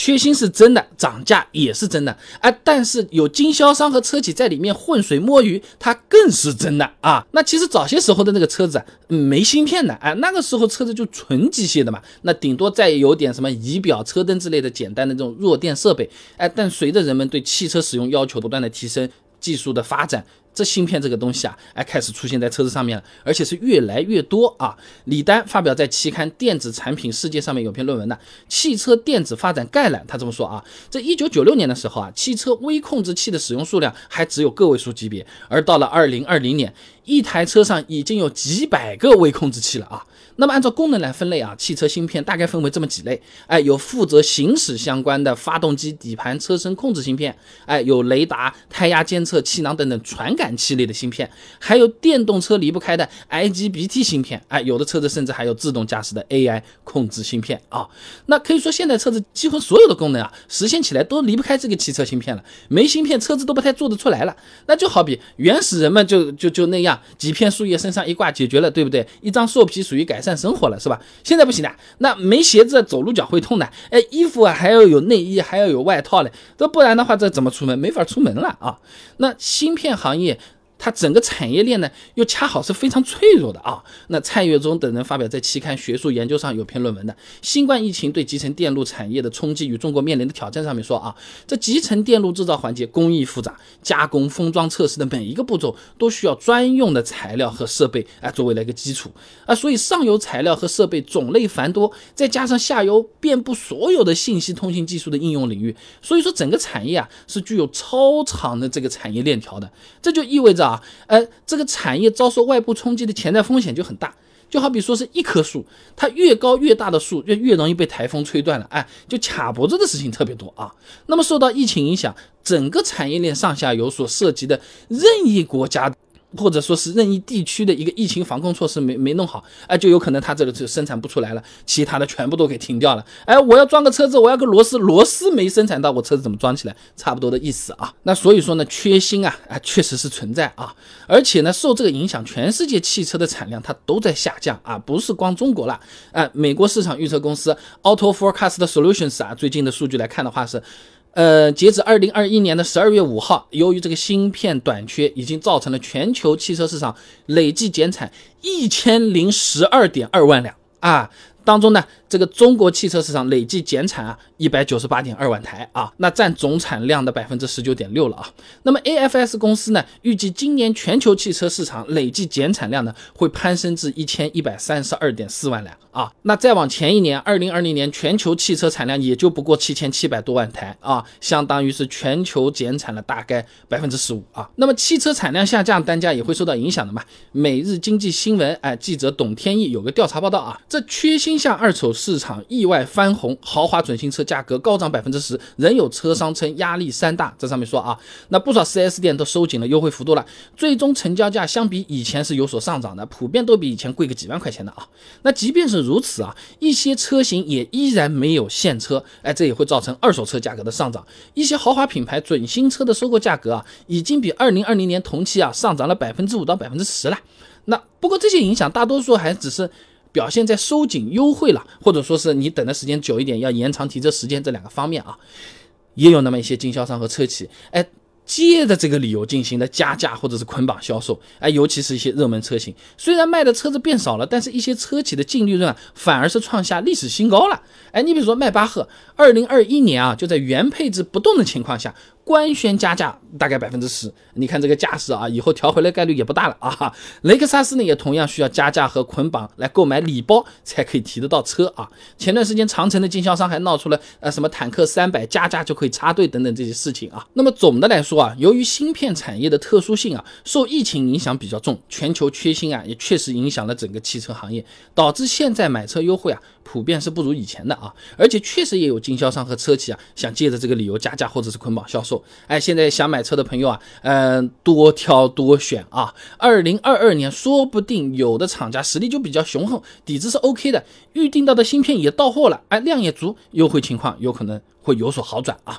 缺芯是真的，涨价也是真的，哎，但是有经销商和车企在里面浑水摸鱼，它更是真的啊。那其实早些时候的那个车子啊，没芯片的，哎，那个时候车子就纯机械的嘛，那顶多再有点什么仪表、车灯之类的简单的这种弱电设备，哎，但随着人们对汽车使用要求不断的提升，技术的发展。这芯片这个东西啊，哎，开始出现在车子上面了，而且是越来越多啊。李丹发表在期刊《电子产品世界》上面有篇论文的《汽车电子发展概览》，他这么说啊：这一九九六年的时候啊，汽车微控制器的使用数量还只有个位数级别，而到了二零二零年，一台车上已经有几百个微控制器了啊。那么按照功能来分类啊，汽车芯片大概分为这么几类，哎，有负责行驶相关的发动机、底盘、车身控制芯片，哎，有雷达、胎压监测、气囊等等传感感器类的芯片，还有电动车离不开的 IGBT 芯片，哎，有的车子甚至还有自动驾驶的 AI 控制芯片啊。那可以说现在车子几乎所有的功能啊，实现起来都离不开这个汽车芯片了，没芯片车子都不太做得出来了。那就好比原始人们就就就那样，几片树叶身上一挂解决了，对不对？一张兽皮属于改善。生活了是吧？现在不行的，那没鞋子走路脚会痛的。哎，衣服啊还要有内衣，还要有外套嘞，这不然的话这怎么出门？没法出门了啊！那芯片行业。它整个产业链呢，又恰好是非常脆弱的啊。那蔡月忠等人发表在期刊学术研究上有篇论文的《新冠疫情对集成电路产业的冲击与中国面临的挑战》上面说啊，这集成电路制造环节工艺复杂，加工、封装、测试的每一个步骤都需要专用的材料和设备啊作为了一个基础啊，所以上游材料和设备种类繁多，再加上下游遍布所有的信息通信技术的应用领域，所以说整个产业啊是具有超长的这个产业链条的，这就意味着。啊，呃，这个产业遭受外部冲击的潜在风险就很大，就好比说是一棵树，它越高越大的树，就越容易被台风吹断了，哎，就卡脖子的事情特别多啊。那么受到疫情影响，整个产业链上下游所涉及的任意国家。或者说是任意地区的一个疫情防控措施没没弄好，哎，就有可能它这个就生产不出来了，其他的全部都给停掉了。哎，我要装个车子，我要个螺丝，螺丝没生产到，我车子怎么装起来？差不多的意思啊。那所以说呢，缺芯啊，啊，确实是存在啊。而且呢，受这个影响，全世界汽车的产量它都在下降啊，不是光中国了。哎，美国市场预测公司 Auto Forecast Solutions 啊，最近的数据来看的话是。呃，截止二零二一年的十二月五号，由于这个芯片短缺，已经造成了全球汽车市场累计减产一千零十二点二万辆啊。当中呢，这个中国汽车市场累计减产啊一百九十八点二万台啊，那占总产量的百分之十九点六了啊。那么 AFS 公司呢，预计今年全球汽车市场累计减产量呢会攀升至一千一百三十二点四万辆啊。那再往前一年，二零二零年全球汽车产量也就不过七千七百多万台啊，相当于是全球减产了大概百分之十五啊。那么汽车产量下降，单价也会受到影响的嘛。每日经济新闻哎，记者董天意有个调查报道啊，这缺芯。新下二手市场意外翻红，豪华准新车价格高涨百分之十，仍有车商称压力山大。这上面说啊，那不少 4S 店都收紧了优惠幅度了，最终成交价相比以前是有所上涨的，普遍都比以前贵个几万块钱的啊。那即便是如此啊，一些车型也依然没有现车，哎，这也会造成二手车价格的上涨。一些豪华品牌准新车的收购价格啊，已经比二零二零年同期啊上涨了百分之五到百分之十了。那不过这些影响大多数还只是。表现在收紧优惠了，或者说是你等的时间久一点，要延长提车时间这两个方面啊，也有那么一些经销商和车企，哎，借着这个理由进行的加价或者是捆绑销售，哎，尤其是一些热门车型，虽然卖的车子变少了，但是一些车企的净利润反而是创下历史新高了。哎，你比如说迈巴赫，二零二一年啊，就在原配置不动的情况下。官宣加价大概百分之十，你看这个架势啊，以后调回来概率也不大了啊。雷克萨斯呢也同样需要加价和捆绑来购买礼包才可以提得到车啊。前段时间长城的经销商还闹出了呃什么坦克三百加价就可以插队等等这些事情啊。那么总的来说，由于芯片产业的特殊性啊，受疫情影响比较重，全球缺芯啊也确实影响了整个汽车行业，导致现在买车优惠啊普遍是不如以前的啊。而且确实也有经销商和车企啊想借着这个理由加价或者是捆绑销售。哎，现在想买车的朋友啊，嗯，多挑多选啊。二零二二年说不定有的厂家实力就比较雄厚，底子是 OK 的，预定到的芯片也到货了，哎，量也足，优惠情况有可能会有所好转啊。